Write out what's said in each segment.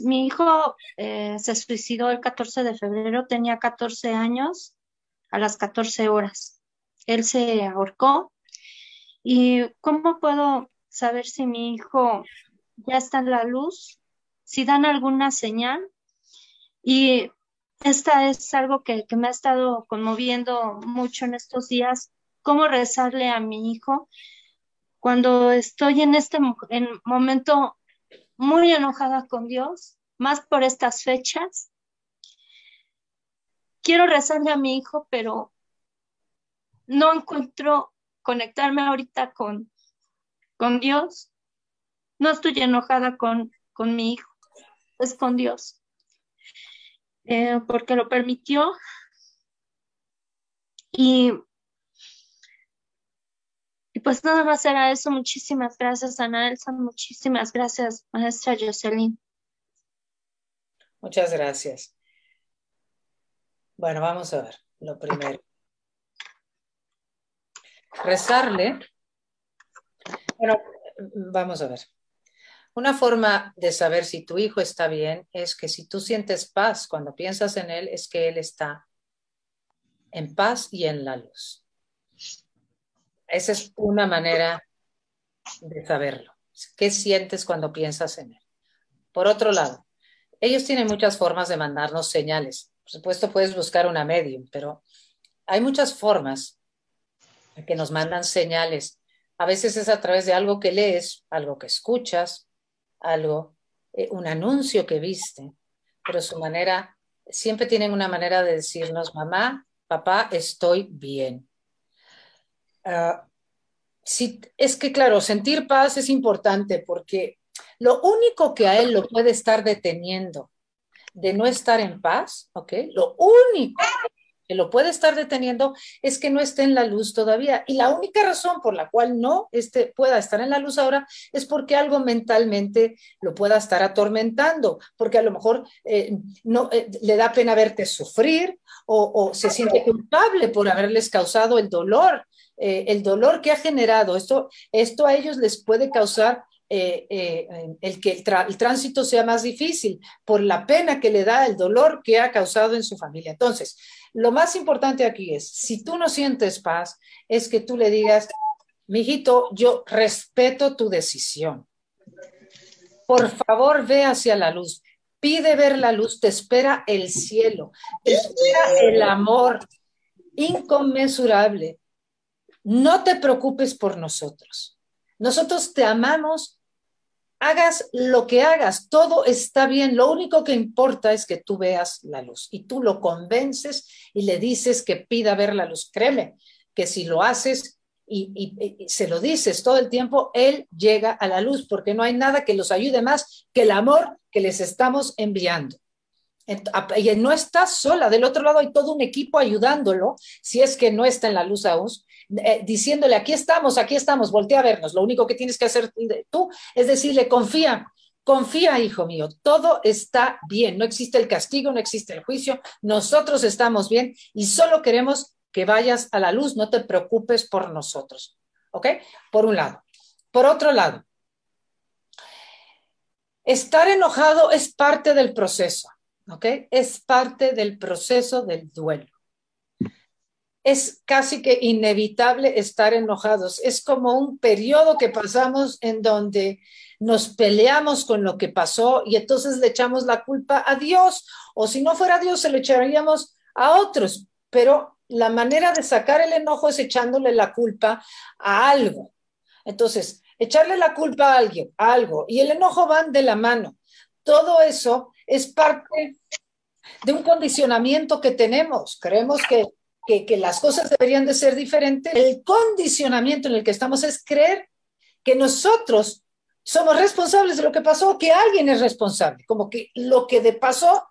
mi hijo eh, se suicidó el 14 de febrero, tenía 14 años a las 14 horas. Él se ahorcó. ¿Y cómo puedo saber si mi hijo ya está en la luz? Si dan alguna señal. Y esta es algo que, me ha estado conmoviendo mucho en estos días, cómo rezarle a mi hijo cuando estoy en este momento muy enojada con Dios, más por estas fechas. Quiero rezarle a mi hijo, pero no encuentro conectarme ahorita con, con Dios. No estoy enojada con, con mi hijo, es con Dios. Eh, porque lo permitió. Y y pues nada más era eso. Muchísimas gracias, Ana Elsa. Muchísimas gracias, maestra Jocelyn. Muchas gracias. Bueno, vamos a ver lo primero. Rezarle. Bueno, vamos a ver. Una forma de saber si tu hijo está bien es que si tú sientes paz cuando piensas en él, es que él está en paz y en la luz. Esa es una manera de saberlo. ¿Qué sientes cuando piensas en él? Por otro lado, ellos tienen muchas formas de mandarnos señales. Por supuesto, puedes buscar una medium, pero hay muchas formas que nos mandan señales. A veces es a través de algo que lees, algo que escuchas, algo, eh, un anuncio que viste, pero su manera, siempre tienen una manera de decirnos, mamá, papá, estoy bien. Ah, es que, claro, sentir paz es importante porque lo único que a él lo puede estar deteniendo de no estar en paz, ¿ok? Lo único que lo puede estar deteniendo es que no esté en la luz todavía. Y la única razón por la cual no este, pueda estar en la luz ahora es porque algo mentalmente lo pueda estar atormentando, porque a lo mejor eh, no, eh, le da pena verte sufrir o se siente culpable por haberles causado el dolor eh, el dolor que ha generado, esto, esto a ellos les puede causar eh, eh, el que el, tránsito sea más difícil por la pena que le da el dolor que ha causado en su familia. Entonces, lo más importante aquí es, si tú no sientes paz, es que tú le digas, mijito, yo respeto tu decisión. Por favor, ve hacia la luz. Pide ver la luz, te espera el cielo, te espera el amor inconmensurable no te preocupes por nosotros. Nosotros te amamos, hagas lo que hagas, todo está bien. Lo único que importa es que tú veas la luz y tú lo convences y le dices que pida ver la luz. Créeme que si lo haces y, se lo dices todo el tiempo, él llega a la luz porque no hay nada que los ayude más que el amor que les estamos enviando. Y no está sola, del otro lado hay todo un equipo ayudándolo, si es que no está en la luz aún, eh, diciéndole, aquí estamos, aquí estamos, voltea a vernos. Lo único que tienes que hacer tú es decirle, confía, confía, hijo mío, todo está bien, no existe el castigo, no existe el juicio, nosotros estamos bien y solo queremos que vayas a la luz, no te preocupes por nosotros. ¿Ok? Por un lado. Por otro lado, estar enojado es parte del proceso, ¿ok? Es parte del proceso del duelo es casi que inevitable estar enojados. Es como un periodo que pasamos en donde nos peleamos con lo que pasó y entonces le echamos la culpa a Dios, o si no fuera Dios, se lo echaríamos a otros. Pero la manera de sacar el enojo es echándole la culpa a algo. Entonces, echarle la culpa a alguien, a algo, y el enojo van de la mano. Todo eso es parte de un condicionamiento que tenemos. Creemos que que, las cosas deberían de ser diferentes, el condicionamiento en el que estamos es creer que nosotros somos responsables de lo que pasó, que alguien es responsable, como que lo que de pasó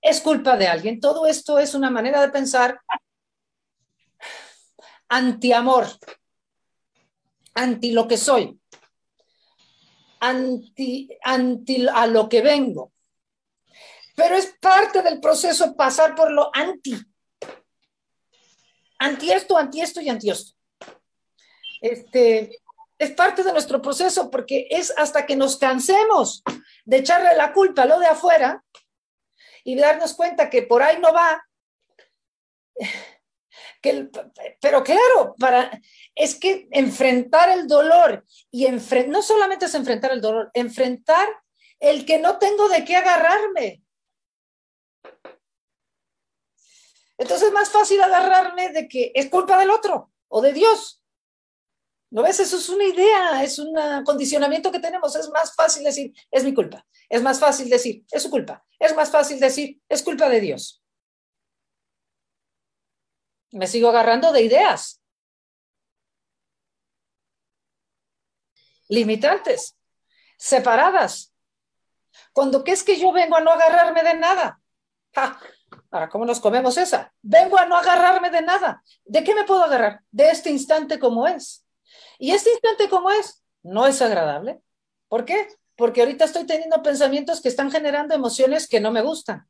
es culpa de alguien. Todo esto es una manera de pensar anti-amor, anti lo que soy, anti, anti a lo que vengo. Pero es parte del proceso pasar por lo anti anti esto, anti esto y anti esto. Este, es parte de nuestro proceso porque es hasta que nos cansemos de echarle la culpa a lo de afuera y darnos cuenta que por ahí no va. Que pero claro, para, es que enfrentar el dolor y no solamente es enfrentar el dolor, enfrentar el que no tengo de qué agarrarme. Entonces es más fácil agarrarme de que es culpa del otro o de Dios. ¿No ves? Eso es una idea, es un condicionamiento que tenemos. Es más fácil decir, es mi culpa. Es más fácil decir, es su culpa. Es más fácil decir, es culpa de Dios. Me sigo agarrando de ideas limitantes, separadas. Cuando que es que yo vengo a no agarrarme de nada. Ahora, ¿cómo nos comemos esa? Vengo a no agarrarme de nada. ¿De qué me puedo agarrar? De este instante como es. Y este instante como es, no es agradable. ¿Por qué? Porque ahorita estoy teniendo pensamientos que están generando emociones que no me gustan.